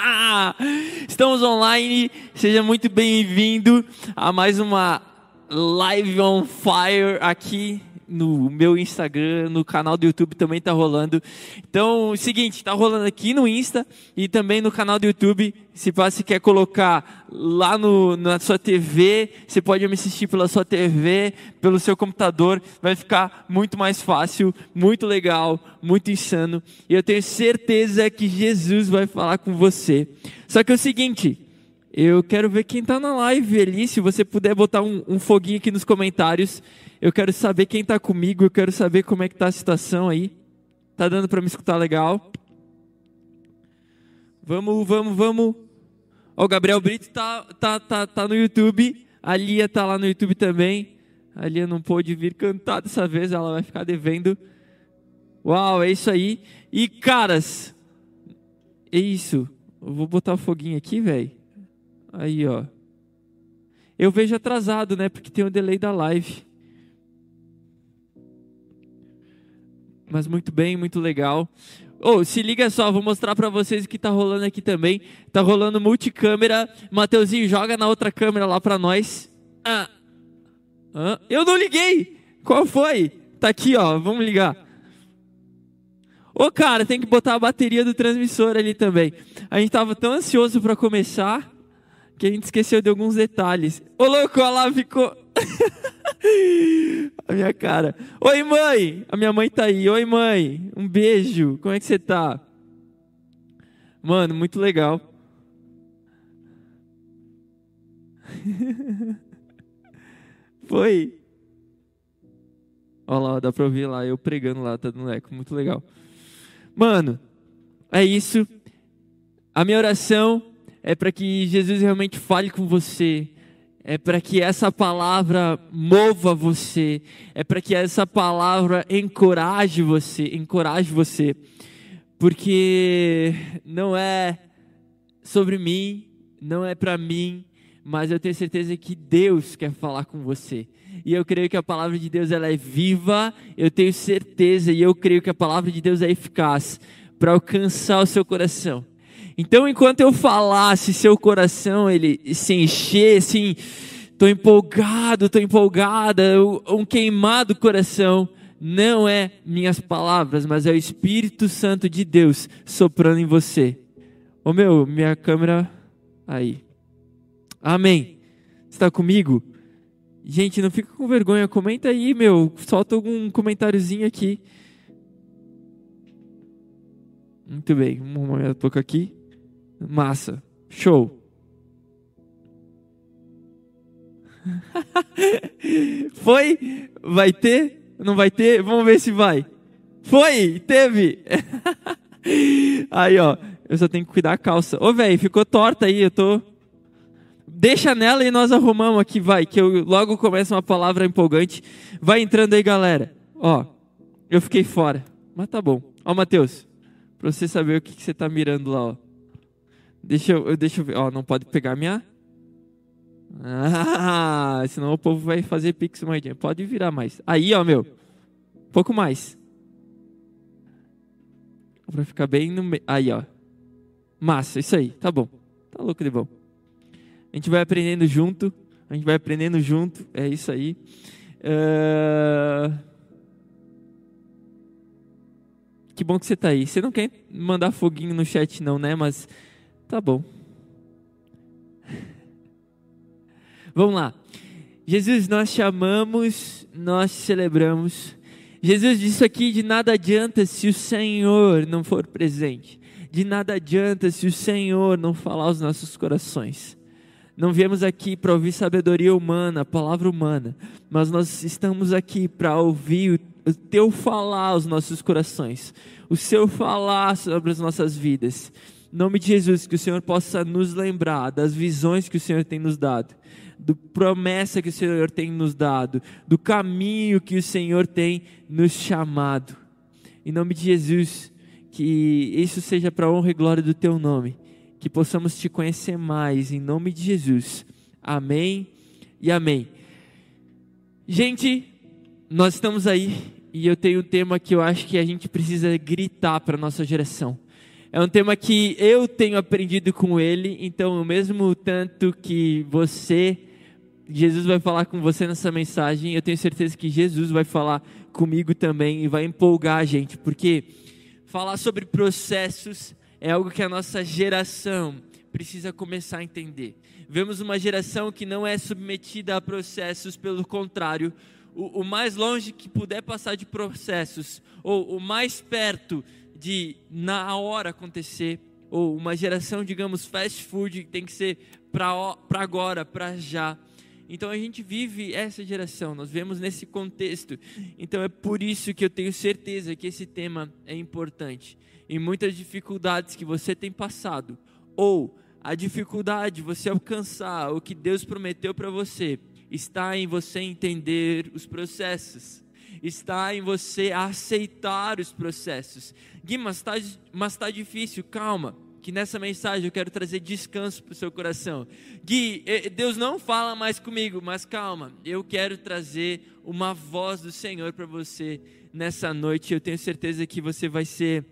Estamos online, seja muito bem-vindo a mais uma Live on Fire aqui no meu Instagram, no canal do YouTube também tá rolando. Então, seguinte, tá rolando aqui no Insta e também no canal do YouTube. Se você quer colocar lá no, na sua TV, você pode me assistir pela sua TV, pelo seu computador, vai ficar muito mais fácil, muito legal, muito insano. E eu tenho certeza que Jesus vai falar com você. Só que é o seguinte, eu quero ver quem está na live ali. Se você puder botar um, um foguinho aqui nos comentários, eu quero saber quem está comigo, eu quero saber como é que está a situação aí. Tá dando para me escutar legal? Vamos, vamos, vamos. O Gabriel Brito tá, tá, tá, tá no YouTube. A Lia tá lá no YouTube também. A Lia não pôde vir cantar dessa vez, ela vai ficar devendo. Uau, é isso aí. E caras, é isso. Eu vou botar o foguinho aqui, velho. Aí, ó. Eu vejo atrasado, né? Porque tem o delay da live. Mas muito bem, muito legal. Oh, se liga só, vou mostrar para vocês o que tá rolando aqui também. Tá rolando multicâmera. Mateuzinho, joga na outra câmera lá para nós. Ah. ah. Eu não liguei. Qual foi? Tá aqui, ó. Vamos ligar. Ô, oh, cara, tem que botar a bateria do transmissor ali também. A gente tava tão ansioso para começar que a gente esqueceu de alguns detalhes. Ô, louco, olha lá, ficou. a minha cara. Oi, mãe! A minha mãe tá aí. Oi, mãe! Um beijo. Como é que você tá? Mano, muito legal. Foi. Olha lá, dá pra ouvir lá, eu pregando lá, tá dando eco. Muito legal. Mano, é isso. A minha oração é para que Jesus realmente fale com você é para que essa palavra mova você, é para que essa palavra encoraje você, encoraje você, porque não é sobre mim, não é para mim, mas eu tenho certeza que Deus quer falar com você. E eu creio que a palavra de Deus ela é viva, eu tenho certeza e eu creio que a palavra de Deus é eficaz para alcançar o seu coração. Então, enquanto eu falasse, seu coração ele se encher, assim, tô empolgado, tô empolgada, um queimado coração, não é minhas palavras, mas é o Espírito Santo de Deus soprando em você. Ô meu, minha câmera aí. Amém. Está comigo? Gente, não fica com vergonha, comenta aí, meu, solta algum comentáriozinho aqui. Muito bem, vamos momento pouco aqui. Massa. Show. Foi? Vai ter? Não vai ter? Vamos ver se vai. Foi? Teve? aí, ó. Eu só tenho que cuidar a calça. Ô, velho, ficou torta aí. Eu tô. Deixa nela e nós arrumamos aqui, vai. Que eu logo começo uma palavra empolgante. Vai entrando aí, galera. Ó, eu fiquei fora. Mas tá bom. Ó, Matheus. Pra você saber o que, que você tá mirando lá, ó. Deixa eu, deixa eu ver. Ó, não pode pegar minha. Ah, senão o povo vai fazer pix moedinha. Pode virar mais. Aí, ó, meu. Pouco mais. Pra ficar bem no meio. Aí, ó. Massa, isso aí. Tá bom. Tá louco de bom. A gente vai aprendendo junto. A gente vai aprendendo junto. É isso aí. Uh... Que bom que você tá aí. Você não quer mandar foguinho no chat, não, né? Mas Tá bom. Vamos lá. Jesus, nós te amamos, nós te celebramos. Jesus disse aqui: de nada adianta se o Senhor não for presente, de nada adianta se o Senhor não falar aos nossos corações. Não viemos aqui para ouvir sabedoria humana, palavra humana, mas nós estamos aqui para ouvir o teu falar aos nossos corações, o seu falar sobre as nossas vidas. Em nome de Jesus, que o Senhor possa nos lembrar das visões que o Senhor tem nos dado, do promessa que o Senhor tem nos dado, do caminho que o Senhor tem nos chamado. Em nome de Jesus, que isso seja para honra e glória do teu nome, que possamos te conhecer mais, em nome de Jesus. Amém e amém. Gente, nós estamos aí e eu tenho um tema que eu acho que a gente precisa gritar para nossa geração É um tema que eu tenho aprendido com ele, então, o mesmo tanto que você, Jesus vai falar com você nessa mensagem, eu tenho certeza que Jesus vai falar comigo também e vai empolgar a gente, porque falar sobre processos é algo que a nossa geração precisa começar a entender. Vemos uma geração que não é submetida a processos, pelo contrário, o, o mais longe que puder passar de processos, ou o mais perto de na hora acontecer, ou uma geração, digamos, fast food, que tem que ser para agora, para já. Então a gente vive essa geração, nós vemos nesse contexto. Então é por isso que eu tenho certeza que esse tema é importante. Em muitas dificuldades que você tem passado, ou a dificuldade de você alcançar o que Deus prometeu para você, está em você entender os processos está em você aceitar os processos. Gui, mas está mas tá difícil, calma. Que nessa mensagem eu quero trazer descanso para o seu coração. Gui, Deus não fala mais comigo, mas calma, eu quero trazer uma voz do Senhor para você nessa noite. Eu tenho certeza que você vai ser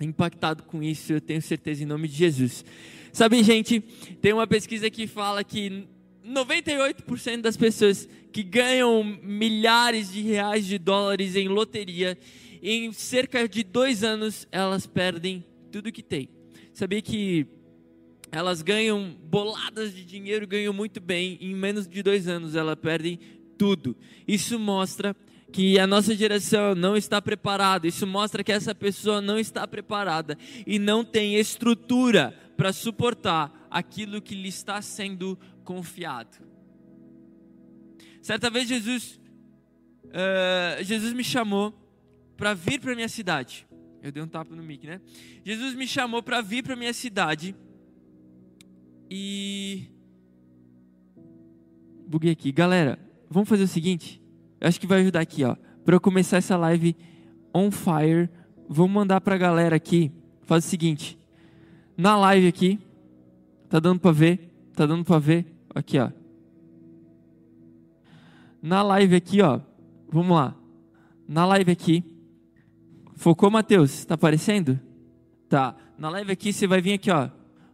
impactado com isso, eu tenho certeza em nome de Jesus. Sabe, gente, tem uma pesquisa que fala que 98% das pessoas que ganham milhares de reais de dólares em loteria, em cerca de dois anos elas perdem tudo que tem. Sabia que elas ganham boladas de dinheiro, ganham muito bem, em menos de dois anos elas perdem tudo. Isso mostra que a nossa geração não está preparada. Isso mostra que essa pessoa não está preparada e não tem estrutura para suportar aquilo que lhe está sendo confiado. Certa vez Jesus, uh, Jesus me chamou para vir para minha cidade. Eu dei um tapa no mic, né? Jesus me chamou para vir para minha cidade e buguei aqui, galera. Vamos fazer o seguinte. Eu acho que vai ajudar aqui, ó. Para eu começar essa live on fire, vamos mandar para a galera aqui. Faz o seguinte. Na live aqui, tá dando para ver? Tá dando para ver? Aqui, ó. Na live aqui, ó. Vamos lá. Na live aqui. Focou, Mateus? Tá aparecendo? Tá. Na live aqui você vai vir aqui, ó.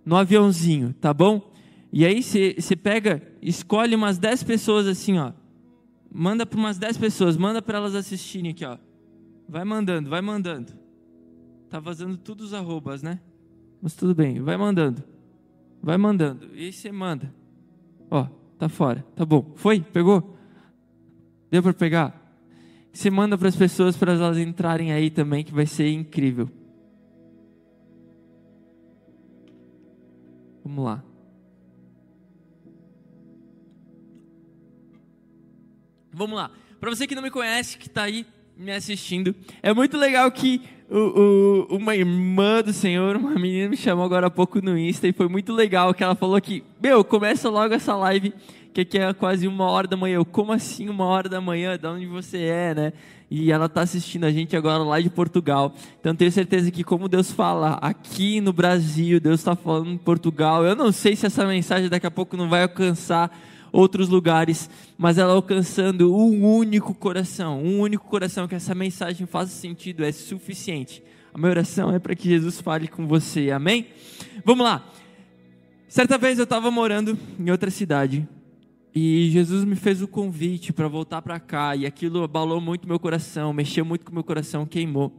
No aviãozinho, tá bom? E aí você, você pega, escolhe umas 10 pessoas assim, ó. Manda para umas 10 pessoas, manda para elas assistirem aqui, ó. Vai mandando, vai mandando. Tá vazando todos os arrobas, né? Mas tudo bem, vai mandando. Vai mandando. E aí você manda. Ó, tá fora. Tá bom. Foi? Pegou? Deu para pegar? Você manda para as pessoas para elas entrarem aí também, que vai ser incrível. Vamos lá. Vamos lá. Para você que não me conhece, que está aí me assistindo, é muito legal que o, o, uma irmã do Senhor, uma menina me chamou agora há pouco no Insta e foi muito legal que ela falou que, meu, começa logo essa live, que aqui é quase uma hora da manhã. Eu, como assim uma hora da manhã? De onde você é, né? E ela está assistindo a gente agora lá de Portugal. Então tenho certeza que como Deus fala aqui no Brasil, Deus está falando em Portugal. Eu não sei se essa mensagem daqui a pouco não vai alcançar outros lugares, mas ela alcançando um único coração, um único coração que essa mensagem faça sentido é suficiente. A minha oração é para que Jesus fale com você, amém? Vamos lá. Certa vez eu estava morando em outra cidade e Jesus me fez o convite para voltar para cá e aquilo abalou muito meu coração, mexeu muito com meu coração, queimou.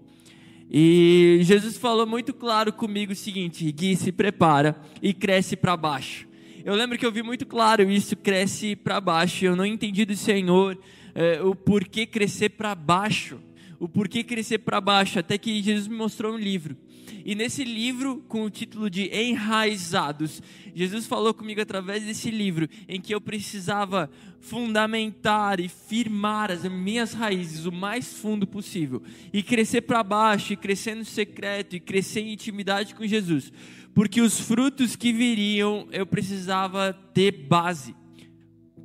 E Jesus falou muito claro comigo o seguinte: Gui, se prepara e cresce para baixo. Eu lembro que eu vi muito claro isso, cresce para baixo. Eu não entendi do Senhor é, o porquê crescer para baixo. O porquê crescer para baixo, até que Jesus me mostrou um livro. E nesse livro, com o título de Enraizados, Jesus falou comigo através desse livro, em que eu precisava fundamentar e firmar as minhas raízes o mais fundo possível, e crescer para baixo, e crescer no secreto, e crescer em intimidade com Jesus porque os frutos que viriam eu precisava ter base.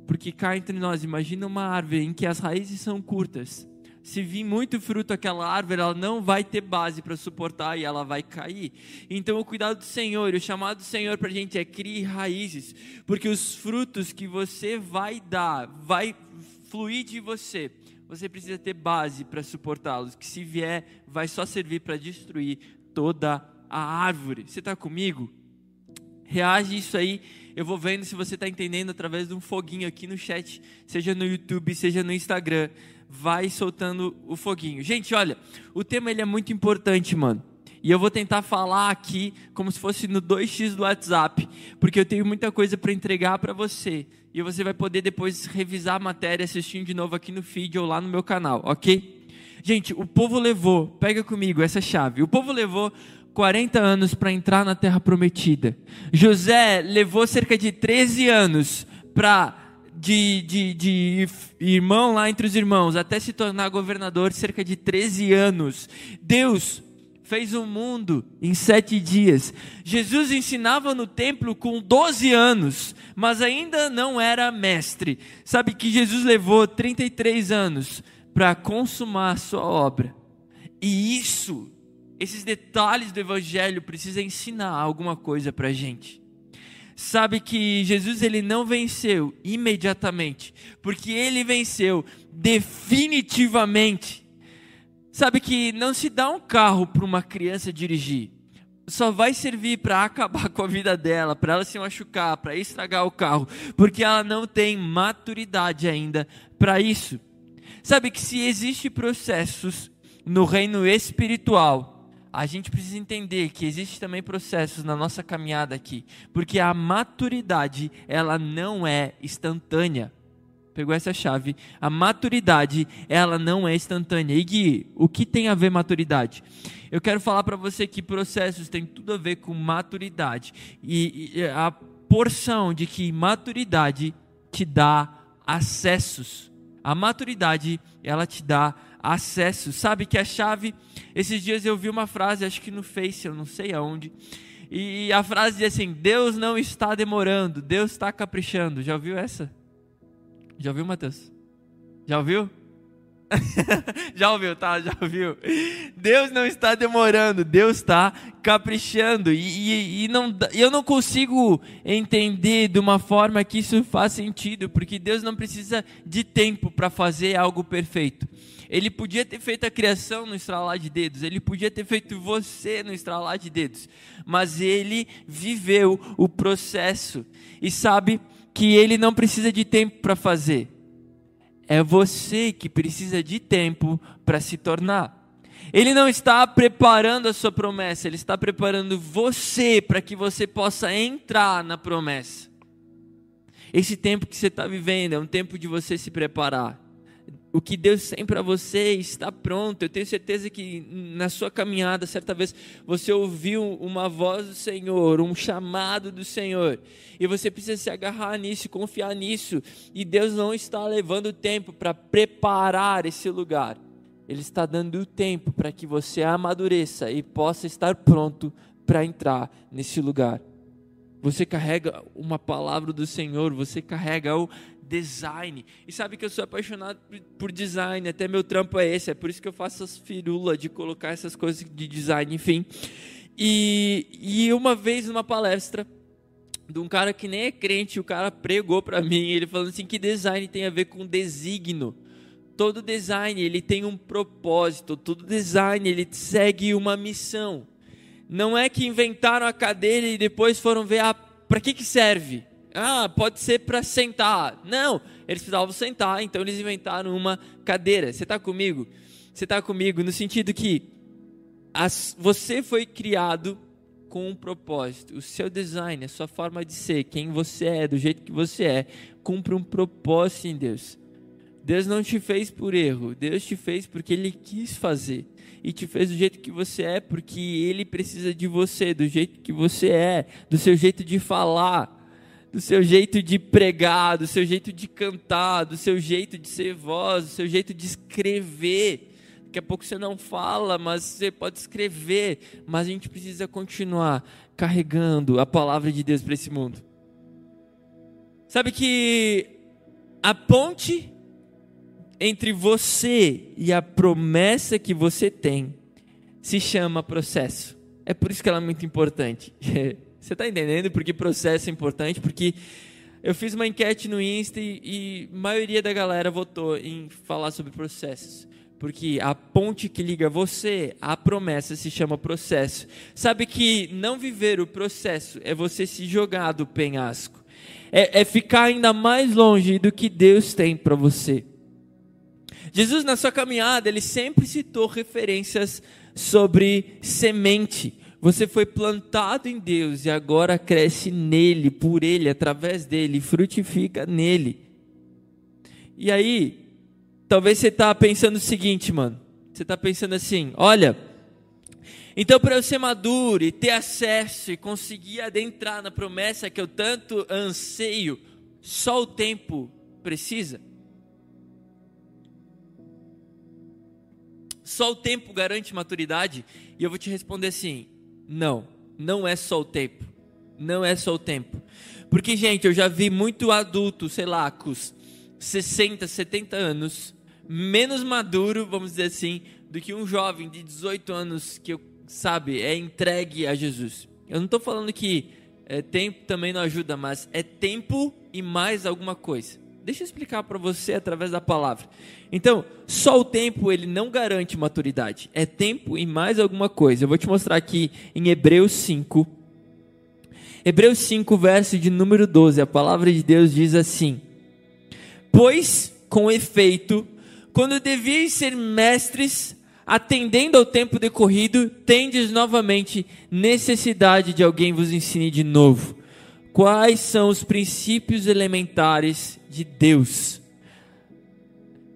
Porque cá entre nós, imagina uma árvore em que as raízes são curtas. Se vir muito fruto aquela árvore, ela não vai ter base para suportar e ela vai cair. Então, o cuidado do Senhor, o chamado do Senhor para a gente é criar raízes, porque os frutos que você vai dar, vai fluir de você. Você precisa ter base para suportá-los, que se vier, vai só servir para destruir toda a árvore. Você está comigo? Reage isso aí. Eu vou vendo se você está entendendo através de um foguinho aqui no chat, seja no YouTube, seja no Instagram. Vai soltando o foguinho. Gente, olha, o tema ele é muito importante, mano. E eu vou tentar falar aqui como se fosse no 2x do WhatsApp, porque eu tenho muita coisa para entregar para você. E você vai poder depois revisar a matéria assistindo de novo aqui no feed ou lá no meu canal, ok? Gente, o povo levou, pega comigo essa chave. O povo levou 40 anos para entrar na terra prometida. José levou cerca de 13 anos para de, de, de, irmão lá entre os irmãos, até se tornar governador, cerca de 13 anos. Deus fez o um mundo em sete dias. Jesus ensinava no templo com 12 anos, mas ainda não era mestre. Sabe que Jesus levou 33 anos para consumar sua obra. E isso, esses detalhes do evangelho precisa ensinar alguma coisa para a gente. Sabe que Jesus ele não venceu imediatamente, porque ele venceu definitivamente Sabe que não se dá um carro para uma criança dirigir. Só vai servir para acabar com a vida dela, para ela se machucar, para estragar o carro, porque ela não tem maturidade ainda para isso. Sabe que se existem processos no reino espiritual, a gente precisa entender que existe também processos na nossa caminhada aqui, porque a maturidade ela não é instantânea pegou essa chave. A maturidade, ela não é instantânea. E Gui, o que tem a ver maturidade? Eu quero falar para você que processos têm tudo a ver com maturidade. E, e a porção de que maturidade te dá acessos. A maturidade, ela te dá acesso. Sabe que a chave. Esses dias eu vi uma frase, acho que no Face, eu não sei aonde. E a frase diz assim: Deus não está demorando, Deus está caprichando. Já ouviu essa? Já ouviu, Matheus? Já ouviu? Já ouviu, tá? Já ouviu? Deus não está demorando, Deus está caprichando. E, e, e não, eu não consigo entender de uma forma que isso faz sentido, porque Deus não precisa de tempo para fazer algo perfeito. Ele podia ter feito a criação no estralar de dedos, ele podia ter feito você no estralar de dedos, mas ele viveu o processo e sabe que ele não precisa de tempo para fazer. É você que precisa de tempo para se tornar. Ele não está preparando a sua promessa, ele está preparando você para que você possa entrar na promessa. Esse tempo que você está vivendo é um tempo de você se preparar o que Deus tem para você está pronto. Eu tenho certeza que na sua caminhada, certa vez, você ouviu uma voz do Senhor, um chamado do Senhor, e você precisa se agarrar nisso, confiar nisso. E Deus não está levando tempo para preparar esse lugar, Ele está dando tempo para que você amadureça e possa estar pronto para entrar nesse lugar. Você carrega uma palavra do Senhor, você carrega o design. E sabe que eu sou apaixonado por design, até meu trampo é esse, é por isso que eu faço essas firulas de colocar essas coisas de design, enfim. E, e uma vez numa palestra de um cara que nem é crente, o cara pregou para mim, ele falando assim que design tem a ver com designo. Todo design, ele tem um propósito, todo design, ele segue uma missão. Não é que inventaram a cadeira e depois foram ver ah, para que que serve? Ah, pode ser para sentar. Não, eles precisavam sentar, então eles inventaram uma cadeira. Você está comigo? Você está comigo no sentido que as, você foi criado com um propósito. O seu design, a sua forma de ser, quem você é, do jeito que você é, cumpre um propósito em Deus. Deus não te fez por erro, Deus te fez porque Ele quis fazer. E te fez do jeito que você é, porque Ele precisa de você, do jeito que você é, do seu jeito de falar do seu jeito de pregar, do seu jeito de cantar, do seu jeito de ser voz, do seu jeito de escrever. Daqui a pouco você não fala, mas você pode escrever. Mas a gente precisa continuar carregando a palavra de Deus para esse mundo. Sabe que a ponte entre você e a promessa que você tem se chama processo. É por isso que ela é muito importante. Você está entendendo porque processo é importante? Porque eu fiz uma enquete no Insta e, a maioria da galera votou em falar sobre processos. Porque a ponte que liga você à promessa se chama processo. Sabe que não viver o processo é você se jogar do penhasco. É, é ficar ainda mais longe do que Deus tem para você. Jesus, na sua caminhada, ele sempre citou referências sobre semente. Você foi plantado em Deus e agora cresce nele, por ele, através dele, frutifica nele. E aí, talvez você está pensando o seguinte, mano. Você está pensando assim: olha, então para eu ser maduro e ter acesso e conseguir adentrar na promessa que eu tanto anseio, só o tempo precisa? Só o tempo garante maturidade? E eu vou te responder assim: não, não é só o tempo. Não é só o tempo. Porque, gente, eu já vi muito adulto, sei lá, com 60, 70 anos, menos maduro, vamos dizer assim, do que um jovem de 18 anos que, sabe, é entregue a Jesus. Eu não estou falando que é, tempo também não ajuda, mas é tempo e mais alguma coisa. Deixa eu explicar para você através da palavra. Então, só o tempo ele não garante maturidade. É tempo e mais alguma coisa. Eu vou te mostrar aqui em Hebreus 5. Hebreus 5, verso de número 12. A palavra de Deus diz assim: Pois, com efeito, quando devias ser mestres, atendendo ao tempo decorrido, tendes novamente necessidade de alguém vos ensine de novo quais são os princípios elementares de Deus.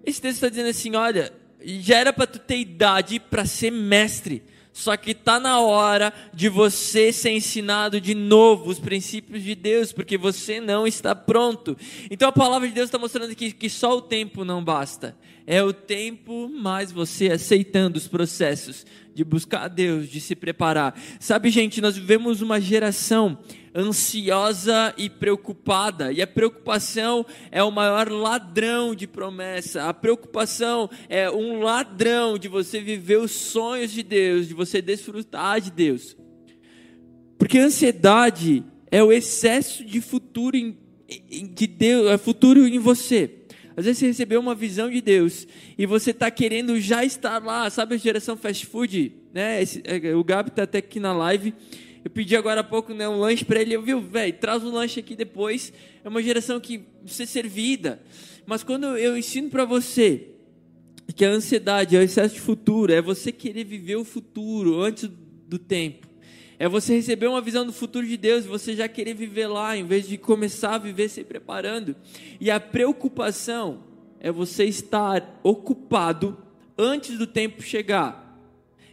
Esse texto está dizendo assim: olha, já era para tu ter idade para ser mestre, só que está na hora de você ser ensinado de novo os princípios de Deus, porque você não está pronto. Então a palavra de Deus está mostrando que, que só o tempo não basta. É o tempo mais você aceitando os processos de buscar a Deus, de se preparar. Sabe, gente, nós vivemos uma geração ansiosa e preocupada, e a preocupação é o maior ladrão de promessa. A preocupação é um ladrão de você viver os sonhos de Deus, de você desfrutar de Deus. Porque a ansiedade é o excesso de futuro em, de Deus, é futuro em você. Às vezes você recebeu uma visão de Deus e você está querendo já estar lá, sabe a geração fast food, né? Esse, é, o Gabi está até aqui na live. Eu pedi agora há pouco né, um lanche para ele, eu viu, velho, traz o um lanche aqui depois. É uma geração que precisa ser servida. Mas quando eu ensino para você que a ansiedade é o excesso de futuro, é você querer viver o futuro antes do tempo. É você receber uma visão do futuro de Deus e você já querer viver lá, em vez de começar a viver se preparando. E a preocupação é você estar ocupado antes do tempo chegar.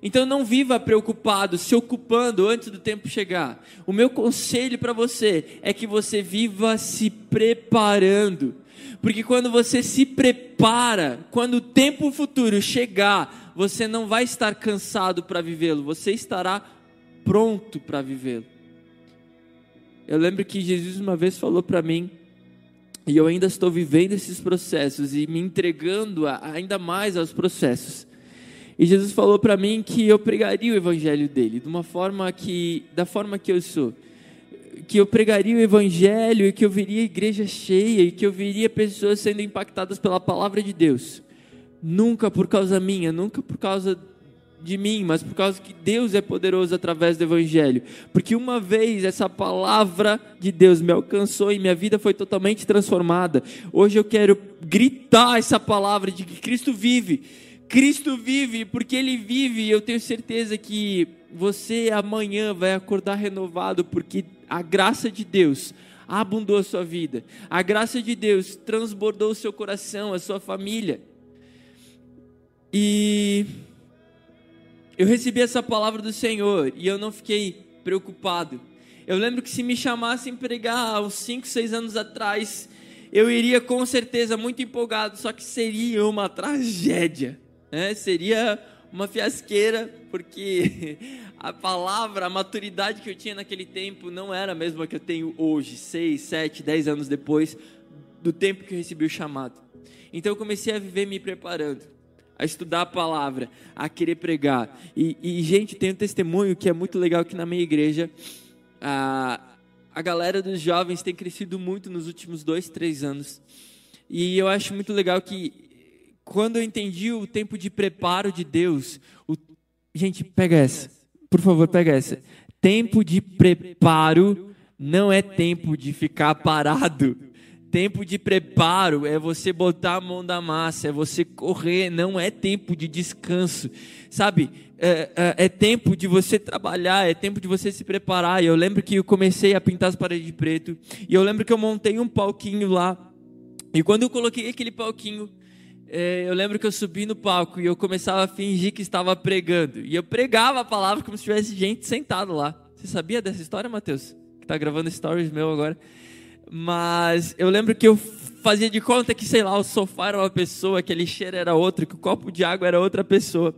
Então não viva preocupado, se ocupando antes do tempo chegar. O meu conselho para você é que você viva se preparando. Porque quando você se prepara, quando o tempo futuro chegar, você não vai estar cansado para vivê-lo, você estará pronto para vivê-lo. Eu lembro que Jesus uma vez falou para mim, e eu ainda estou vivendo esses processos e me entregando ainda mais aos processos. E Jesus falou para mim que eu pregaria o evangelho dele, de uma forma que, da forma que eu sou, que eu pregaria o evangelho e que eu veria a igreja cheia e que eu veria pessoas sendo impactadas pela palavra de Deus. Nunca por causa minha, nunca por causa de mim, mas por causa que Deus é poderoso através do Evangelho. Porque uma vez essa palavra de Deus me alcançou e minha vida foi totalmente transformada. Hoje eu quero gritar essa palavra de que Cristo vive. Cristo vive, porque Ele vive, eu tenho certeza que você amanhã vai acordar renovado, porque a graça de Deus abundou a sua vida, a graça de Deus transbordou o seu coração, a sua família. E eu recebi essa palavra do Senhor e eu não fiquei preocupado. Eu lembro que se me chamassem pregar há uns 5, 6 anos atrás, eu iria com certeza muito empolgado, só que seria uma tragédia, né? seria uma fiasqueira, porque a palavra, a maturidade que eu tinha naquele tempo não era a mesma que eu tenho hoje, 6, 7, 10 anos depois do tempo que eu recebi o chamado. Então eu comecei a viver me preparando a estudar a palavra, a querer pregar. E, e, gente, tem um testemunho que é muito legal aqui na minha igreja. A, a galera dos jovens tem crescido muito nos últimos dois, três anos. E eu acho muito legal que quando eu entendi o tempo de preparo de Deus, o... gente, pega essa, por favor, pega essa. Tempo de preparo não é tempo de ficar parado. Tempo de preparo é você botar a mão da massa, é você correr, não é tempo de descanso, sabe? É, é, é, tempo de você trabalhar, é tempo de você se preparar. E eu lembro que eu comecei a pintar as paredes de preto, e eu lembro que eu montei um palquinho lá, e quando eu coloquei aquele palquinho, é, eu lembro que eu subi no palco e eu começava a fingir que estava pregando. E eu pregava a palavra como se tivesse gente sentado lá. Você sabia dessa história, Matheus? Que está gravando stories meu agora. Mas eu lembro que eu fazia de conta que, sei lá, o sofá era uma pessoa, aquele cheiro era outro, que o copo de água era outra pessoa.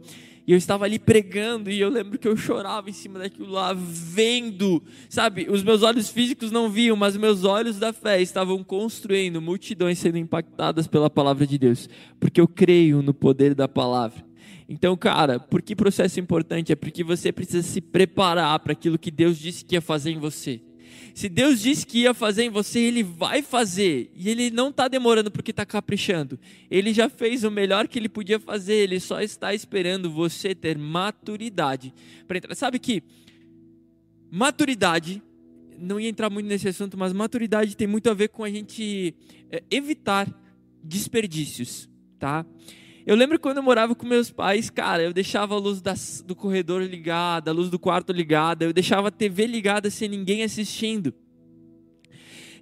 E eu estava ali pregando e eu lembro que eu chorava em cima daquilo lá, vendo, sabe? Os meus olhos físicos não viam, mas meus olhos da fé estavam construindo multidões sendo impactadas pela palavra de Deus, porque eu creio no poder da palavra. Então, cara, por que processo importante? É porque você precisa se preparar para aquilo que Deus disse que ia fazer em você. Se Deus disse que ia fazer em você, Ele vai fazer. E Ele não está demorando porque está caprichando. Ele já fez o melhor que Ele podia fazer. Ele só está esperando você ter maturidade para entrar. Sabe que maturidade, não ia entrar muito nesse assunto, mas maturidade tem muito a ver com a gente é, evitar desperdícios, tá? Eu lembro quando eu morava com meus pais, cara, eu deixava a luz das, do corredor ligada, a luz do quarto ligada, eu deixava a TV ligada sem ninguém assistindo.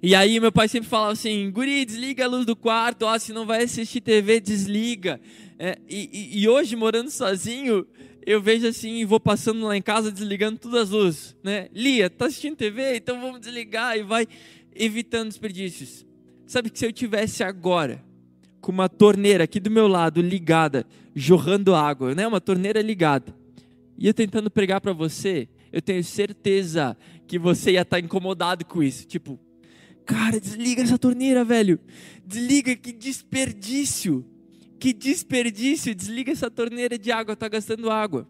E aí meu pai sempre falava assim, guri, desliga a luz do quarto, ó, se não vai assistir TV, desliga. É, e, e, hoje, morando sozinho, eu vejo assim, vou passando lá em casa, desligando todas as luzes, né? Lia, tá assistindo TV? Então vamos desligar e vai evitando desperdícios. Sabe que se eu tivesse agora com uma torneira aqui do meu lado ligada, jorrando água, né? Uma torneira ligada. E eu tentando pregar para você, eu tenho certeza que você ia estar tá incomodado com isso. Tipo, cara, desliga essa torneira, velho. Desliga, que desperdício. Que desperdício, desliga essa torneira de água, tá gastando água.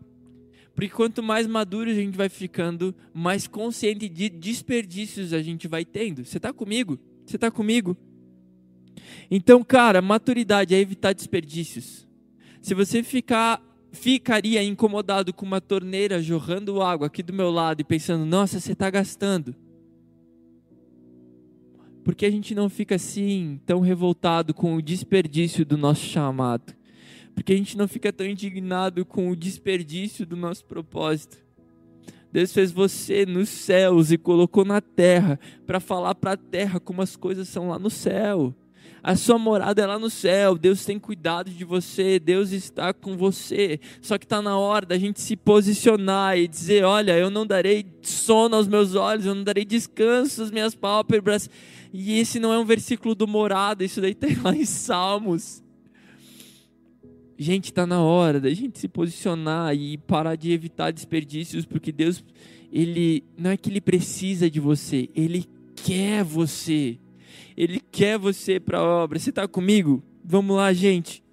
Porque quanto mais maduro a gente vai ficando, mais consciente de desperdícios a gente vai tendo. Você está comigo? Você está comigo? Então, cara, maturidade é evitar desperdícios. Se você ficar ficaria incomodado com uma torneira jorrando água aqui do meu lado e pensando, nossa, você está gastando. Por que a gente não fica assim, tão revoltado com o desperdício do nosso chamado? Porque a gente não fica tão indignado com o desperdício do nosso propósito? Deus fez você nos céus e colocou na terra para falar para a terra como as coisas são lá no céu. A sua morada é lá no céu. Deus tem cuidado de você. Deus está com você. Só que está na hora da gente se posicionar e dizer: Olha, eu não darei sono aos meus olhos, eu não darei descanso às minhas pálpebras. E esse não é um versículo do morada, isso daí tem lá em Salmos. Gente, está na hora da gente se posicionar e parar de evitar desperdícios, porque Deus, Ele não é que Ele precisa de você, Ele quer você. Ele quer você para a obra. Você está comigo? Vamos lá, gente.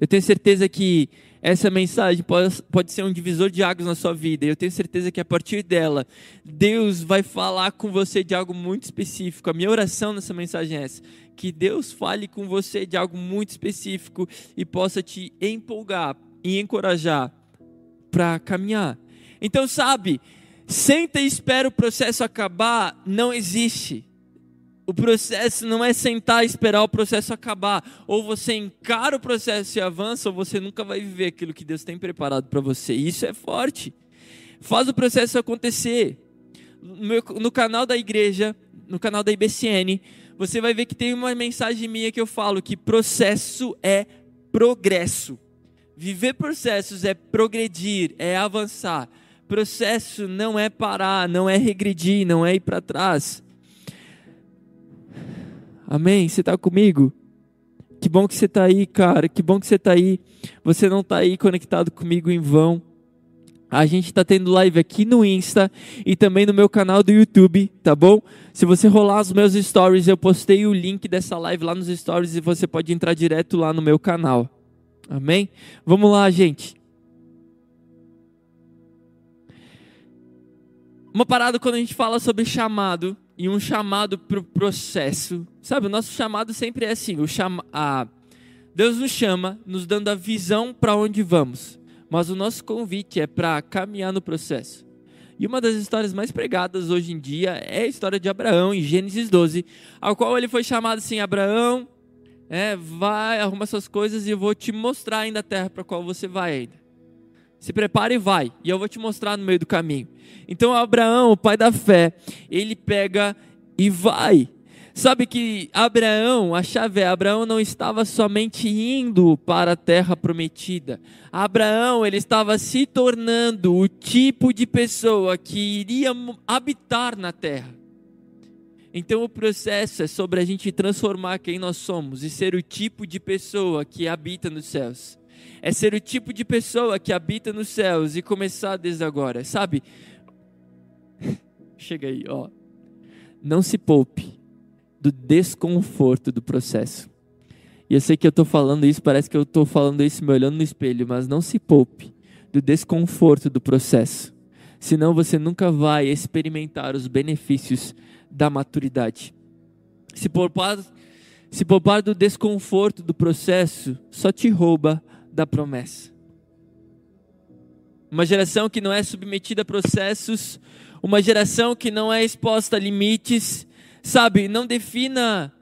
Eu tenho certeza que essa mensagem pode, pode ser um divisor de águas na sua vida. Eu tenho certeza que a partir dela, Deus vai falar com você de algo muito específico. A minha oração nessa mensagem é essa: que Deus fale com você de algo muito específico e possa te empolgar e encorajar para caminhar. Então, sabe, senta e espera o processo acabar, não existe. O processo não é sentar e esperar o processo acabar. Ou você encara o processo e avança, ou você nunca vai viver aquilo que Deus tem preparado para você. Isso é forte. Faz o processo acontecer. No canal da igreja, no canal da IBCN, você vai ver que tem uma mensagem minha que eu falo que processo é progresso. Viver processos é progredir, é avançar. Processo não é parar, não é regredir, não é ir para trás. Amém? Você está comigo? Que bom que você está aí, cara. Que bom que você está aí. Você não está aí conectado comigo em vão. A gente está tendo live aqui no Insta e também no meu canal do YouTube, tá bom? Se você rolar os meus stories, eu postei o link dessa live lá nos stories e você pode entrar direto lá no meu canal. Amém? Vamos lá, gente. Uma parada quando a gente fala sobre chamado e um chamado para o processo. Sabe, o nosso chamado sempre é assim, o chama, a, Deus nos chama, nos dando a visão para onde vamos, mas o nosso convite é para caminhar no processo. E uma das histórias mais pregadas hoje em dia é a história de Abraão, em Gênesis 12, ao qual ele foi chamado assim: Abraão, é, vai, arruma suas coisas e eu vou te mostrar ainda a terra para qual você vai ainda. Se prepare e vai, e eu vou te mostrar no meio do caminho. Então, Abraão, o pai da fé, ele pega e vai. Sabe que Abraão, a chave é, Abraão não estava somente indo para a terra prometida. Abraão, ele estava se tornando o tipo de pessoa que iria habitar na terra. Então o processo é sobre a gente transformar quem nós somos e ser o tipo de pessoa que habita nos céus. É ser o tipo de pessoa que habita nos céus e começar desde agora, sabe? Chega aí, ó. Não se poupe do desconforto do processo. E eu sei que eu estou falando isso, parece que eu estou falando isso me olhando no espelho, mas não se poupe do desconforto do processo. Senão você nunca vai experimentar os benefícios da maturidade. Se poupar, se poupar do desconforto do processo, só te rouba da promessa. Uma geração que não é submetida a processos, uma geração que não é exposta a limites, Sabe, não defina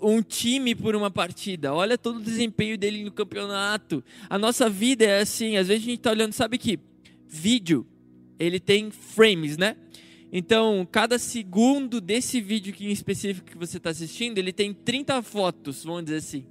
um time por uma partida. Olha todo o desempenho dele no campeonato. A nossa vida é assim. Às vezes a gente está olhando, sabe que vídeo ele tem frames, né? Então, cada segundo desse vídeo que em específico que você está assistindo, ele tem 30 fotos, vamos dizer assim.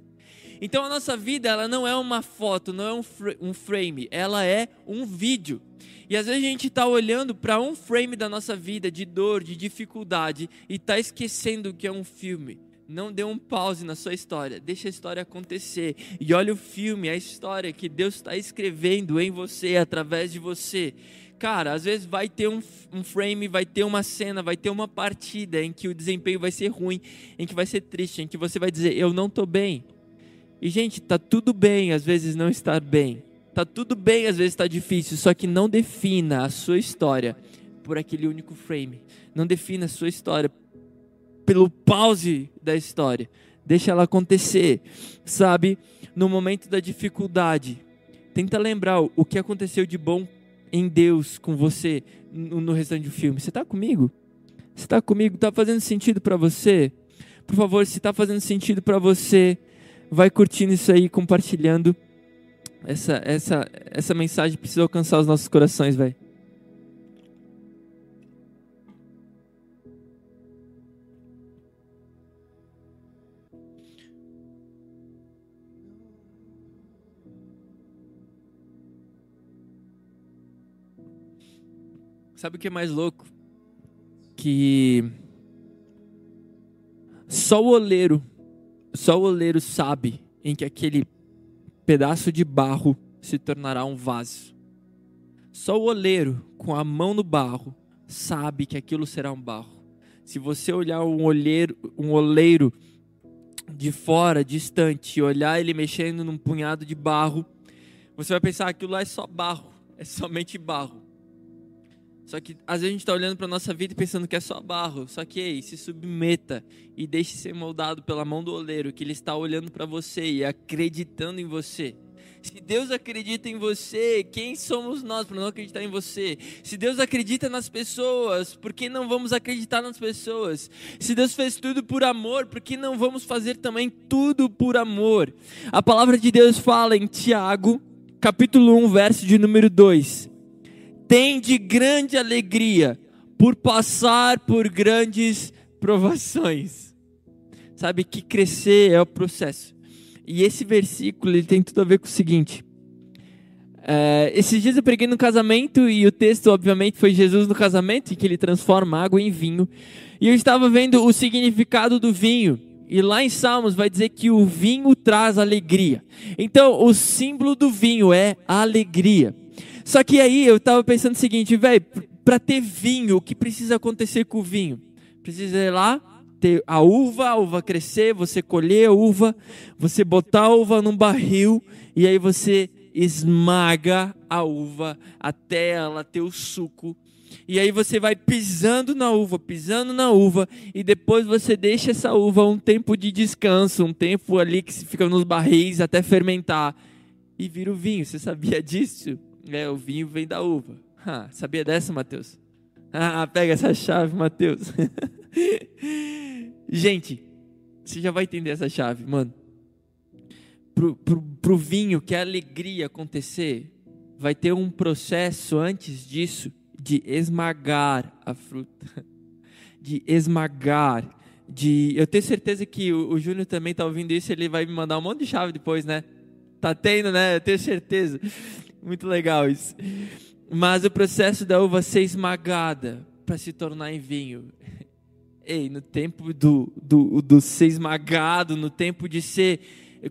Então, a nossa vida, ela não é uma foto, não é um, um frame, ela é um vídeo. E às vezes a gente está olhando para um frame da nossa vida de dor, de dificuldade, e está esquecendo que é um filme. Não dê um pause na sua história, deixa a história acontecer. E olha o filme, a história que Deus está escrevendo em você, através de você. Cara, às vezes vai ter um, um frame, vai ter uma cena, vai ter uma partida em que o desempenho vai ser ruim, em que vai ser triste, em que você vai dizer, eu não estou bem. E, gente, tá tudo bem às vezes não estar bem. Tá tudo bem, às vezes está difícil, só que não defina a sua história por aquele único frame. Não defina a sua história pelo pause da história. Deixa ela acontecer, sabe? No momento da dificuldade, tenta lembrar o que aconteceu de bom em Deus com você no restante do filme. Você está comigo? Você está comigo? Está fazendo sentido para você? Por favor, se está fazendo sentido para você, vai curtindo isso aí, compartilhando. Essa, essa, essa mensagem precisa alcançar os nossos corações, velho. Sabe o que é mais louco? Que só o oleiro, só o oleiro sabe em que aquele pedaço de barro se tornará um vaso. Só o oleiro, com a mão no barro, sabe que aquilo será um barro. Se você olhar um oleiro, um oleiro de fora, distante, e olhar ele mexendo num punhado de barro, você vai pensar que aquilo lá é só barro, é somente barro. Só que às vezes a gente está olhando para a nossa vida e pensando que é só barro. Só que ei, se submeta e deixe ser moldado pela mão do oleiro, que ele está olhando para você e acreditando em você. Se Deus acredita em você, quem somos nós para não acreditar em você? Se Deus acredita nas pessoas, por que não vamos acreditar nas pessoas? Se Deus fez tudo por amor, por que não vamos fazer também tudo por amor? A palavra de Deus fala em Tiago, capítulo 1, verso de número 2 tem de grande alegria por passar por grandes provações. Sabe que crescer é o processo. E esse versículo ele tem tudo a ver com o seguinte. É, esses dias eu preguei no casamento e o texto, obviamente, foi Jesus no casamento, em que ele transforma água em vinho. E eu estava vendo o significado do vinho. E lá em Salmos vai dizer que o vinho traz alegria. Então, o símbolo do vinho é alegria. Só que aí eu tava pensando o seguinte, velho, para ter vinho, o que precisa acontecer com o vinho? Precisa ir lá, ter a uva, a uva crescer, você colher a uva, você botar a uva num barril e aí você esmaga a uva até ela ter o suco. E aí você vai pisando na uva, pisando na uva, e depois você deixa essa uva um tempo de descanso, um tempo ali que fica nos barris até fermentar e vira o vinho. Você sabia disso? É, o vinho vem da uva. Ah, sabia dessa, Mateus? Ah, pega essa chave, Mateus. Gente, você já vai entender essa chave, mano. Pro, pro, pro vinho, que é alegria acontecer, vai ter um processo antes disso de esmagar a fruta. De esmagar. De... Eu tenho certeza que o, o Júnior também está ouvindo isso, ele vai me mandar um monte de chave depois, né? Tá tendo, né? Eu tenho certeza. Muito legal isso. Mas o processo da uva ser esmagada para se tornar em vinho. Ei, no tempo do, do, do ser esmagado, no tempo de ser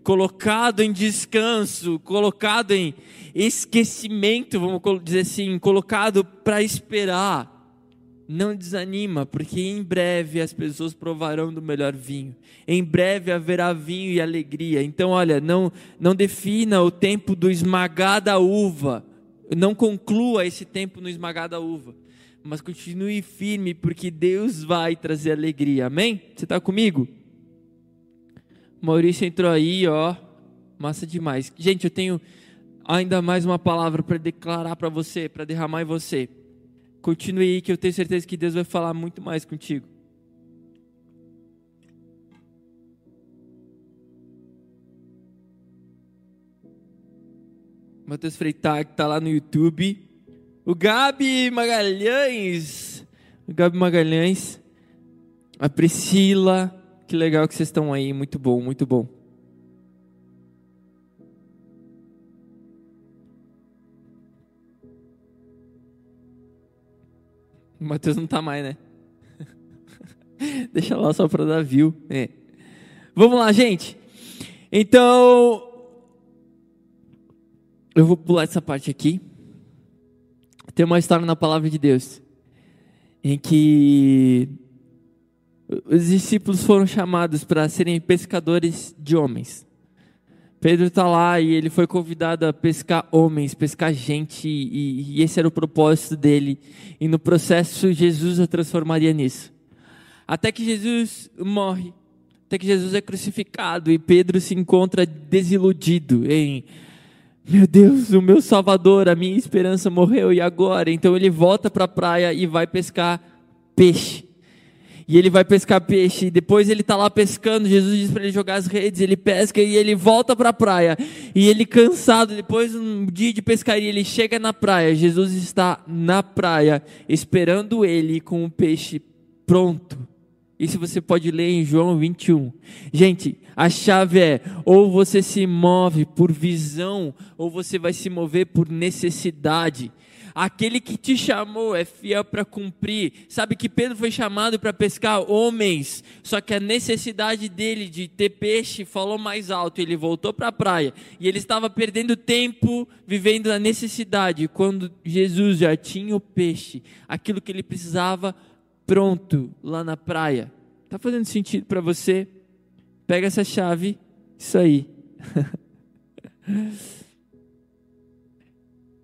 colocado em descanso, colocado em esquecimento, vamos dizer assim, colocado para esperar. Não desanima, porque em breve as pessoas provarão do melhor vinho. Em breve haverá vinho e alegria. Então, olha, não não defina o tempo do esmagar da uva. Não conclua esse tempo no esmagar da uva. Mas continue firme, porque Deus vai trazer alegria. Amém? Você está comigo? Maurício entrou aí, ó. Massa demais. Gente, eu tenho ainda mais uma palavra para declarar para você, para derramar em você. Continue aí, que eu tenho certeza que Deus vai falar muito mais contigo. Matheus Freitag está lá no YouTube. O Gabi Magalhães. O Gabi Magalhães. A Priscila. Que legal que vocês estão aí, muito bom, muito bom. O Matheus não tá mais, né? Deixa lá só para dar view. É. Vamos lá, gente. Então, eu vou pular essa parte aqui. Tem uma história na palavra de Deus em que os discípulos foram chamados para serem pescadores de homens. Pedro está lá e ele foi convidado a pescar homens, pescar gente, e, e, esse era o propósito dele. E no processo, Jesus a transformaria nisso. Até que Jesus morre, até que Jesus é crucificado e Pedro se encontra desiludido em. Meu Deus, o meu Salvador, a minha esperança morreu e agora? Então ele volta para a praia e vai pescar peixe e ele vai pescar peixe, e depois ele está lá pescando, Jesus diz para ele jogar as redes, ele pesca e ele volta para a praia, e ele cansado, depois de um dia de pescaria, ele chega na praia, Jesus está na praia, esperando ele com o peixe pronto. Isso você pode ler em João 21. Gente, a chave é: ou você se move por visão, ou você vai se mover por necessidade. Aquele que te chamou é fiel para cumprir. Sabe que Pedro foi chamado para pescar homens, só que a necessidade dele de ter peixe falou mais alto. Ele voltou para a praia e ele estava perdendo tempo vivendo a necessidade, quando Jesus já tinha o peixe, aquilo que ele precisava pronto lá na praia. Tá fazendo sentido para você? Pega essa chave, isso aí.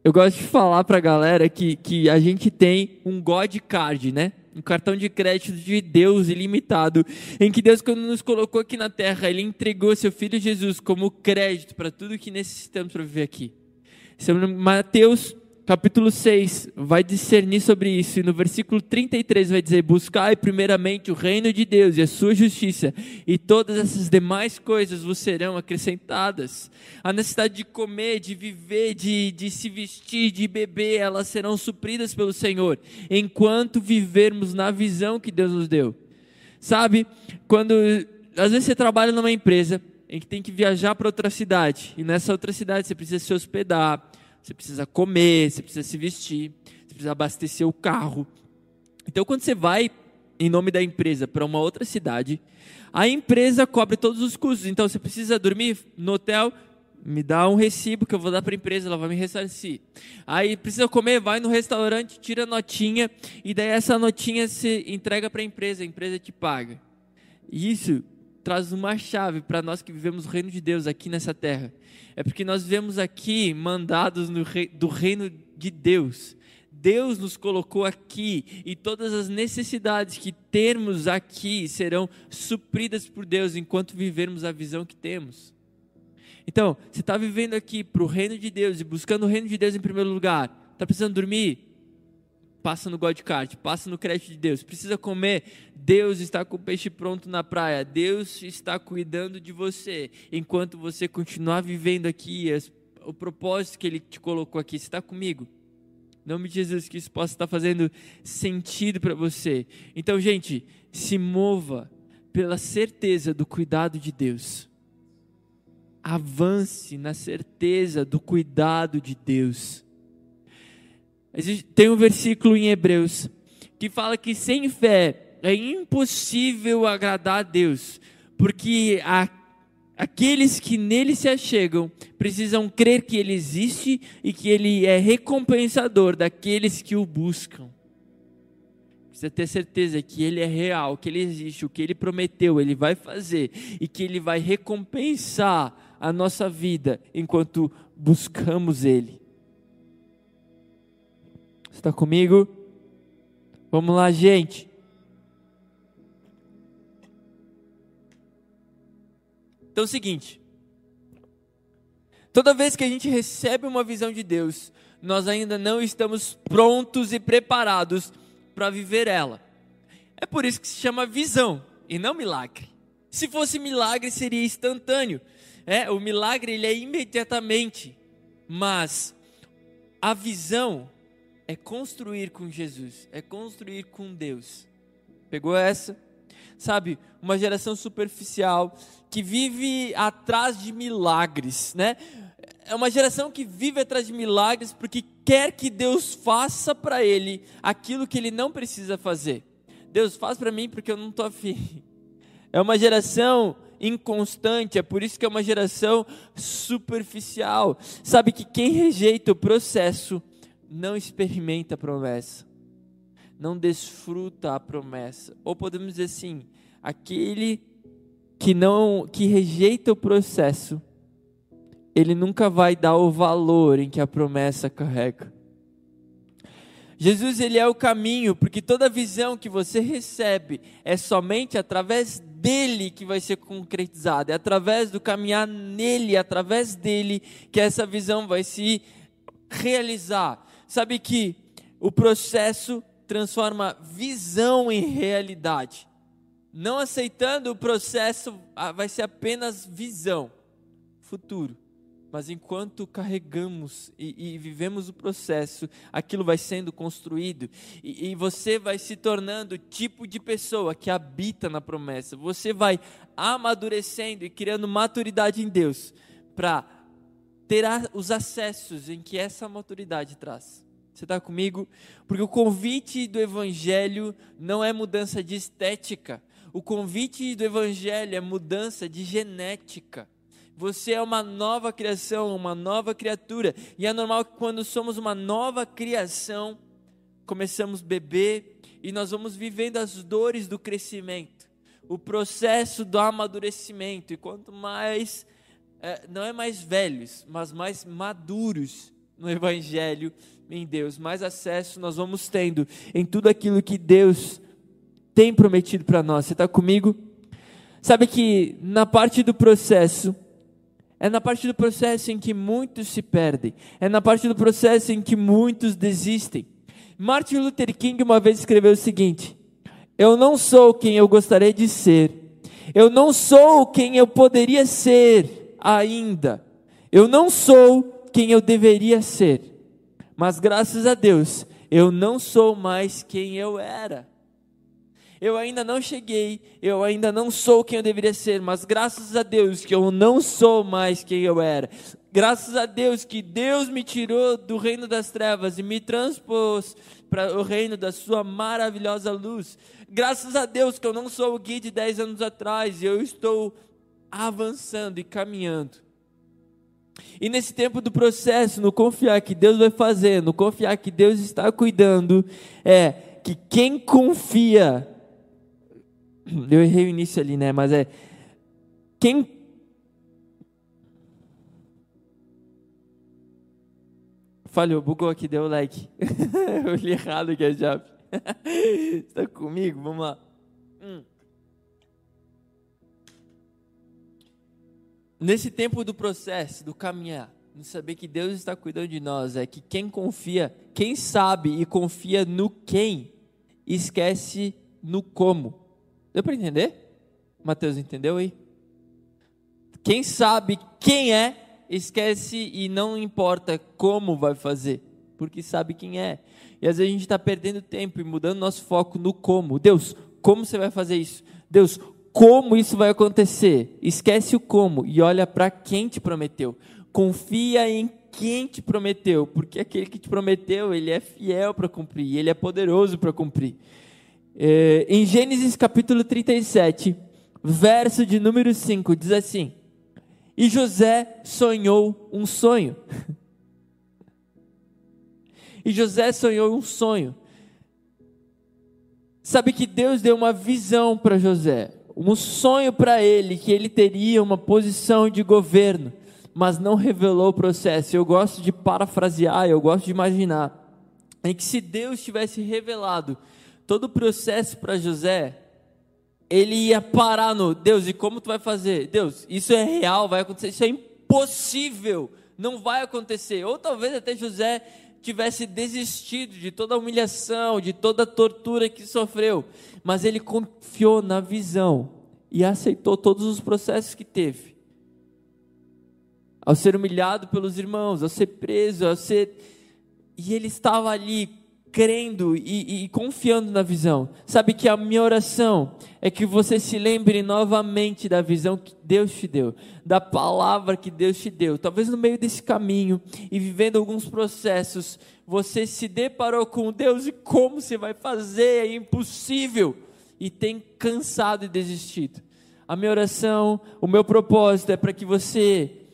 Eu gosto de falar para a galera que, que a gente tem um God Card, né? Um cartão de crédito de Deus ilimitado, em que Deus, quando nos colocou aqui na terra, Ele entregou seu Filho Jesus como crédito para tudo que necessitamos para viver aqui. Mateus capítulo 6 vai discernir sobre isso, e no versículo 33 vai dizer: Buscai primeiramente o reino de Deus e a sua justiça, e todas essas demais coisas vos serão acrescentadas. A necessidade de comer, de viver, de, de se vestir, de beber, elas serão supridas pelo Senhor, enquanto vivermos na visão que Deus nos deu. Sabe, quando às vezes você trabalha numa empresa em que tem que viajar para outra cidade, e nessa outra cidade você precisa se hospedar você precisa comer, você precisa se vestir, você precisa abastecer o carro. Então, quando você vai em nome da empresa para uma outra cidade, a empresa cobre todos os custos. Então, você precisa dormir no hotel, me dá um recibo que eu vou dar para a empresa, ela vai me ressarcir. Aí precisa comer, vai no restaurante, tira a notinha e daí essa notinha se entrega para a empresa, a empresa te paga. Isso traz uma chave para nós que vivemos o reino de Deus aqui nessa terra. É porque nós vivemos aqui mandados rei, do reino de Deus. Deus nos colocou aqui e todas as necessidades que temos aqui serão supridas por Deus enquanto vivermos a visão que temos. Então, você está vivendo aqui para o reino de Deus e buscando o reino de Deus em primeiro lugar. Está precisando dormir? Passa no Godcard, passa no crédito de Deus. Precisa comer? Deus está com o peixe pronto na praia. Deus está cuidando de você. Enquanto você continuar vivendo aqui o propósito que Ele te colocou aqui. Está comigo? Em nome de Jesus, que isso possa estar fazendo sentido para você. Então, gente, se mova pela certeza do cuidado de Deus. Avance na certeza do cuidado de Deus. Tem um versículo em Hebreus que fala que sem fé é impossível agradar a Deus, porque a Aqueles que nele se achegam precisam crer que ele existe e que ele é recompensador daqueles que o buscam. Precisa ter certeza que ele é real, que ele existe, o que ele prometeu, ele vai fazer e que ele vai recompensar a nossa vida enquanto buscamos ele. Está comigo? Vamos lá, gente. Então é o seguinte: toda vez que a gente recebe uma visão de Deus, nós ainda não estamos prontos e preparados para viver ela. É por isso que se chama visão e não milagre. Se fosse milagre, seria instantâneo. É, o milagre ele é imediatamente, mas a visão é construir com Jesus, é construir com Deus. Pegou essa? sabe, uma geração superficial que vive atrás de milagres, né? É uma geração que vive atrás de milagres porque quer que Deus faça para ele aquilo que ele não precisa fazer. Deus faz para mim porque eu não estou afim. É uma geração inconstante, é por isso que é uma geração superficial. Sabe que quem rejeita o processo não experimenta a promessa não desfruta a promessa. Ou podemos dizer assim, aquele que não que rejeita o processo, ele nunca vai dar o valor em que a promessa carrega. Jesus ele é o caminho, porque toda visão que você recebe é somente através dele que vai ser concretizada, é através do caminhar nele, é através dele que essa visão vai se realizar. Sabe que o processo transforma visão em realidade. Não aceitando o processo, ah, vai ser apenas visão, futuro. Mas enquanto carregamos e, e vivemos o processo, aquilo vai sendo construído e, e você vai se tornando o tipo de pessoa que habita na promessa. Você vai amadurecendo e criando maturidade em Deus para ter os acessos em que essa maturidade traz. Você está comigo? Porque o convite do Evangelho não é mudança de estética. O convite do Evangelho é mudança de genética. Você é uma nova criação, uma nova criatura. E é normal que quando somos uma nova criação, começamos a beber e nós vamos vivendo as dores do crescimento, o processo do amadurecimento. E quanto mais, é, não é mais velhos, mas mais maduros no Evangelho, em Deus, mais acesso nós vamos tendo em tudo aquilo que Deus tem prometido para nós. Você está comigo? Sabe que na parte do processo, é na parte do processo em que muitos se perdem, é na parte do processo em que muitos desistem. Martin Luther King uma vez escreveu o seguinte: Eu não sou quem eu gostaria de ser, eu não sou quem eu poderia ser ainda, eu não sou quem eu deveria ser mas graças a Deus, eu não sou mais quem eu era. Eu ainda não cheguei, eu ainda não sou quem eu deveria ser, mas graças a Deus que eu não sou mais quem eu era. Graças a Deus que Deus me tirou do reino das trevas e me transpôs para o reino da sua maravilhosa luz. Graças a Deus que eu não sou o Gui de 10 anos atrás eu estou avançando e caminhando. E nesse tempo do processo, no confiar que Deus vai fazer, no confiar que Deus está cuidando, é que quem confia, eu errei o início ali, né? Mas é quem falhou, bugou aqui, deu lag. Eu li errado aqui a chave. Está comigo? Vamos lá. Nesse tempo do processo, do caminhar, de saber que Deus está cuidando de nós, é que quem confia, quem sabe e confia no quem, esquece no como. Deu para entender? Mateus, entendeu aí? Quem sabe quem é, esquece e não importa como vai fazer, porque sabe quem é. E às vezes a gente está perdendo tempo e mudando nosso foco no como. Deus, como você vai fazer isso? Deus, como isso vai acontecer? Esquece o como e olha para quem te prometeu. Confia em quem te prometeu, porque aquele que te prometeu, ele é fiel para cumprir, ele é poderoso para cumprir. É, em Gênesis capítulo 37, verso de número 5, diz assim: E José sonhou um sonho. e José sonhou um sonho. Sabe que Deus deu uma visão para José, um sonho para ele, que ele teria uma posição de governo, mas não revelou o processo. Eu gosto de parafrasear, eu gosto de imaginar, em que se Deus tivesse revelado todo o processo para José, ele ia parar no Deus, e como tu vai fazer? Deus, isso é real, vai acontecer, isso é impossível, não vai acontecer. Ou talvez até José tivesse desistido de toda a humilhação, de toda a tortura que sofreu, mas ele confiou na visão e aceitou todos os processos que teve. Ao ser humilhado pelos irmãos, ao ser preso, ao ser. E ele estava ali crendo e, e, confiando na visão. Sabe que a minha oração é que você se lembre novamente da visão que Deus te deu, da palavra que Deus te deu. Talvez no meio desse caminho e vivendo alguns processos, você se deparou com Deus e como você vai fazer? É impossível. E tem cansado e desistido. A minha oração, o meu propósito é para que você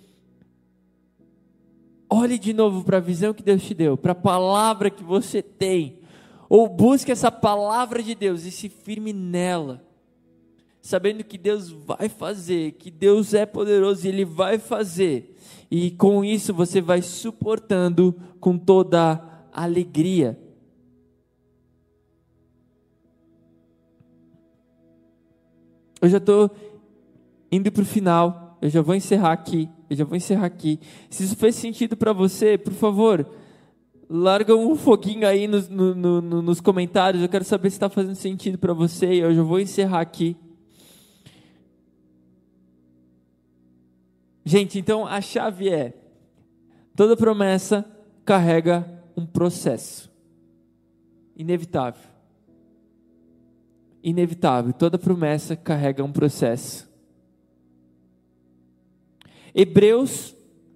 Olhe de novo para a visão que Deus te deu, para a palavra que você tem. Ou busque essa palavra de Deus e se firme nela. Sabendo que Deus vai fazer, que Deus é poderoso e Ele vai fazer. E com isso você vai suportando com toda alegria. Eu já estou indo para o final, eu já vou encerrar aqui. Eu já vou encerrar aqui. Se isso fez sentido para você, por favor, larga um foguinho aí nos, no, no, nos comentários. Eu quero saber se está fazendo sentido para você. Eu já vou encerrar aqui. Gente, então a chave é: toda promessa carrega um processo. Inevitável. Inevitável. Toda promessa carrega um processo. Hebreus,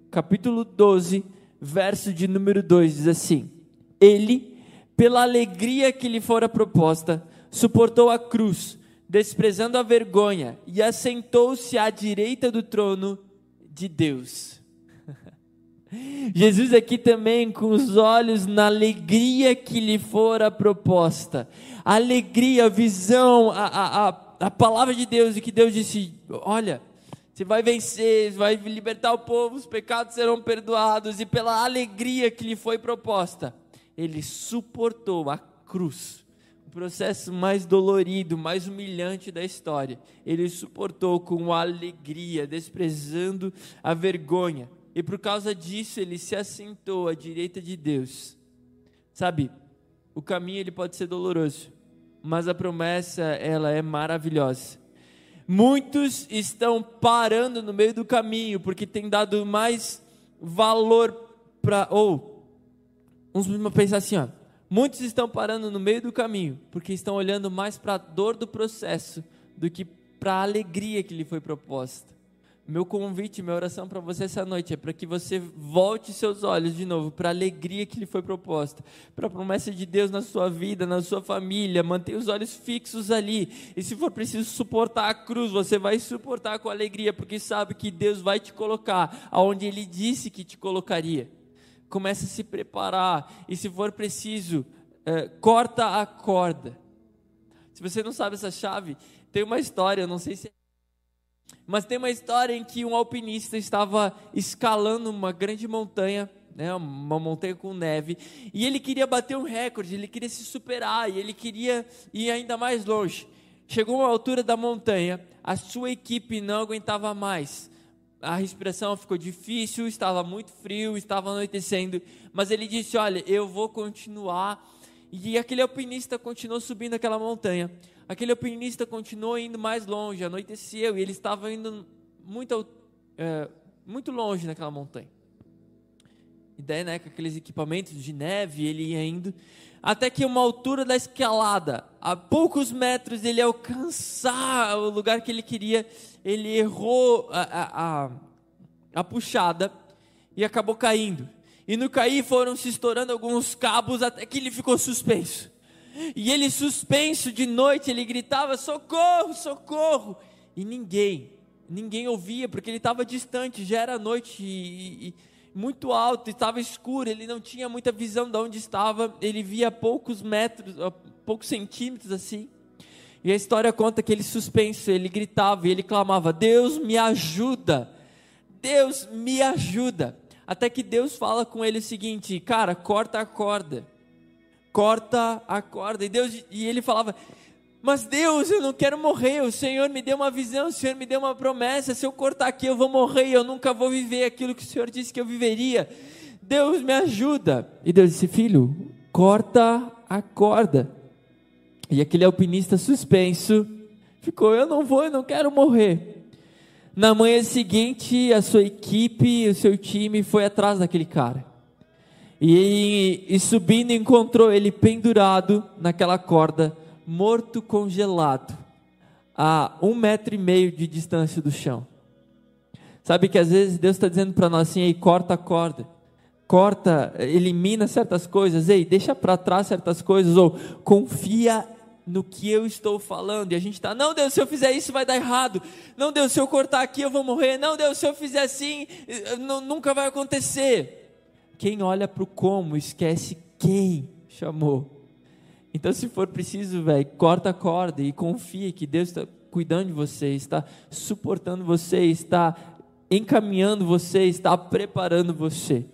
capítulo 12, verso de número 2 diz assim: Ele, pela alegria que lhe fora proposta, suportou a cruz, desprezando a vergonha, e assentou-se à direita do trono de Deus. Jesus aqui também com os olhos na alegria que lhe fora proposta, a alegria, a visão, a, a, a, a palavra de Deus e que Deus disse: Olha, você vai vencer, vai libertar o povo, os pecados serão perdoados, e pela alegria que lhe foi proposta, ele suportou a cruz, o processo mais dolorido, mais humilhante da história. Ele suportou com alegria, desprezando a vergonha, e por causa disso ele se assentou à direita de Deus. Sabe, o caminho ele pode ser doloroso, mas a promessa ela é maravilhosa. Muitos estão parando no meio do caminho porque tem dado mais valor para. Ou, uns pensar assim, ó. Muitos estão parando no meio do caminho porque estão olhando mais para a dor do processo do que para a alegria que lhe foi proposta. Meu convite, minha oração para você essa noite é para que você volte seus olhos de novo para a alegria que lhe foi proposta, para a promessa de Deus na sua vida, na sua família. Mantenha os olhos fixos ali. E se for preciso suportar a cruz, você vai suportar com alegria, porque sabe que Deus vai te colocar aonde Ele disse que te colocaria. Comece a se preparar e, se for preciso, é, corta a corda. Se você não sabe essa chave, tem uma história, eu não sei se é mas tem uma história em que um alpinista estava escalando uma grande montanha né, uma montanha com neve, e ele queria bater um recorde, ele queria se superar, e ele queria ir ainda mais longe. Chegou a altura da montanha, a sua equipe não aguentava mais. A respiração ficou difícil, estava muito frio, estava anoitecendo, mas ele disse: Olha, eu vou continuar. E aquele alpinista continuou subindo aquela montanha. Aquele alpinista continuou indo mais longe, anoiteceu e ele estava indo muito, é, muito longe naquela montanha. E daí, né, com aqueles equipamentos de neve, ele ia indo até que uma altura da escalada, a poucos metros dele alcançar o lugar que ele queria, ele errou a, a, a puxada e acabou caindo. E no cair foram se estourando alguns cabos até que ele ficou suspenso. E ele suspenso de noite, ele gritava: socorro, socorro! E ninguém, ninguém ouvia, porque ele estava distante, já era noite e, e muito alto, estava escuro, ele não tinha muita visão de onde estava, ele via poucos metros, poucos centímetros assim. E a história conta que ele suspenso, ele gritava e ele clamava: Deus me ajuda, Deus me ajuda. Até que Deus fala com ele o seguinte: Cara, corta a corda, corta a corda. E Deus e ele falava: mas Deus, eu não quero morrer. O Senhor me deu uma visão, o Senhor me deu uma promessa. Se eu cortar aqui, eu vou morrer eu nunca vou viver aquilo que o Senhor disse que eu viveria. Deus me ajuda. E Deus disse: Filho, corta a corda. E aquele alpinista suspenso ficou: Eu não vou, eu não quero morrer. Na manhã seguinte, a sua equipe, o seu time foi atrás daquele cara. E, e subindo, encontrou ele pendurado naquela corda morto congelado, a um metro e meio de distância do chão. Sabe que às vezes Deus está dizendo para nós assim: ei, corta a corda, corta, elimina certas coisas, ei, deixa para trás certas coisas, ou confia no que eu estou falando. E a gente está, não, Deus, se eu fizer isso vai dar errado. Não, Deus, se eu cortar aqui eu vou morrer. Não, Deus, se eu fizer assim, não, nunca vai acontecer. Quem olha para o como esquece quem chamou. Então, se for preciso, velho, corta a corda e confie que Deus está cuidando de você, está suportando você, está encaminhando você, está preparando você.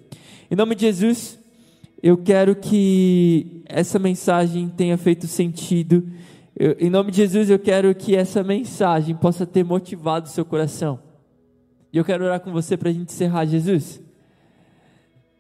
Em nome de Jesus, eu quero que essa mensagem tenha feito sentido. Eu, em nome de Jesus, eu quero que essa mensagem possa ter motivado o seu coração. E eu quero orar com você para a gente encerrar, Jesus.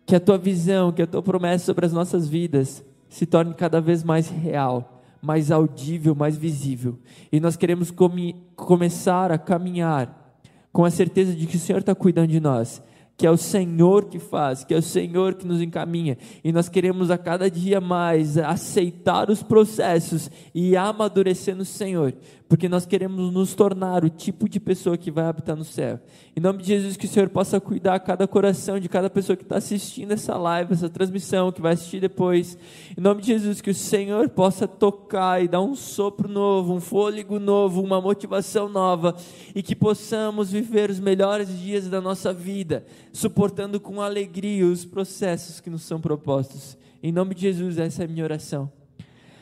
Que a tua visão, que a tua promessa sobre as nossas vidas se torne cada vez mais real, mais audível, mais visível. E nós queremos come, começar a caminhar com a certeza de que o Senhor está cuidando de nós que é o Senhor que faz, que é o Senhor que nos encaminha, e nós queremos a cada dia mais aceitar os processos e amadurecer no Senhor, porque nós queremos nos tornar o tipo de pessoa que vai habitar no céu. Em nome de Jesus, que o Senhor possa cuidar cada coração de cada pessoa que está assistindo essa live, essa transmissão, que vai assistir depois. Em nome de Jesus, que o Senhor possa tocar e dar um sopro novo, um fôlego novo, uma motivação nova, e que possamos viver os melhores dias da nossa vida suportando com alegria os processos que nos são propostos. Em nome de Jesus, essa é a minha oração.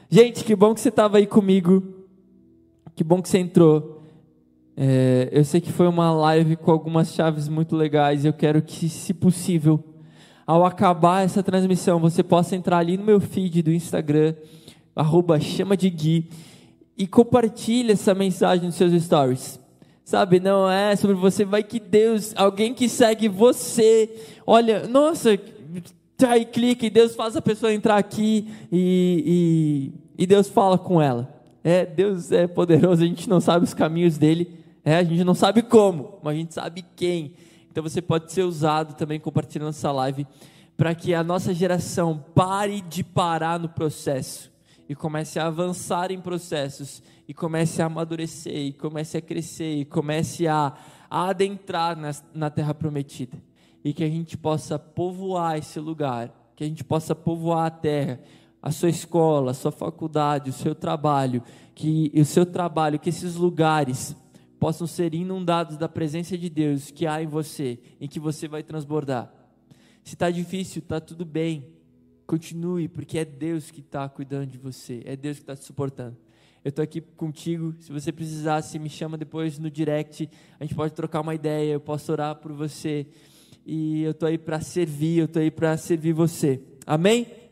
Gente, que bom que você estava aí comigo. Que bom que você entrou. É, eu sei que foi uma live com algumas chaves muito legais. Eu quero que, se possível, ao acabar essa transmissão, você possa entrar ali no meu feed do Instagram, arroba chama de Gui, e compartilhe essa mensagem nos seus stories. Sabe, não é sobre você, vai que Deus, alguém que segue você, olha, nossa, aí clica e Deus faz a pessoa entrar aqui e, e, e Deus fala com ela. É, Deus é poderoso, a gente não sabe os caminhos dele, é, a gente não sabe como, mas a gente sabe quem. Então você pode ser usado também compartilhando essa live para que a nossa geração pare de parar no processo e comece a avançar em processos e comece a amadurecer, e comece a crescer, e comece a, adentrar na, na terra prometida. E que a gente possa povoar esse lugar, que a gente possa povoar a terra, a sua escola, a sua faculdade, o seu trabalho, que o seu trabalho, que esses lugares possam ser inundados da presença de Deus que há em você, em que você vai transbordar. Se está difícil, está tudo bem. Continue, porque é Deus que está cuidando de você, é Deus que está te suportando. Eu estou aqui contigo. Se você precisar, se me chama depois no direct. A gente pode trocar uma ideia. Eu posso orar por você. e eu tô aí para servir, eu tô aí para servir você. Amém?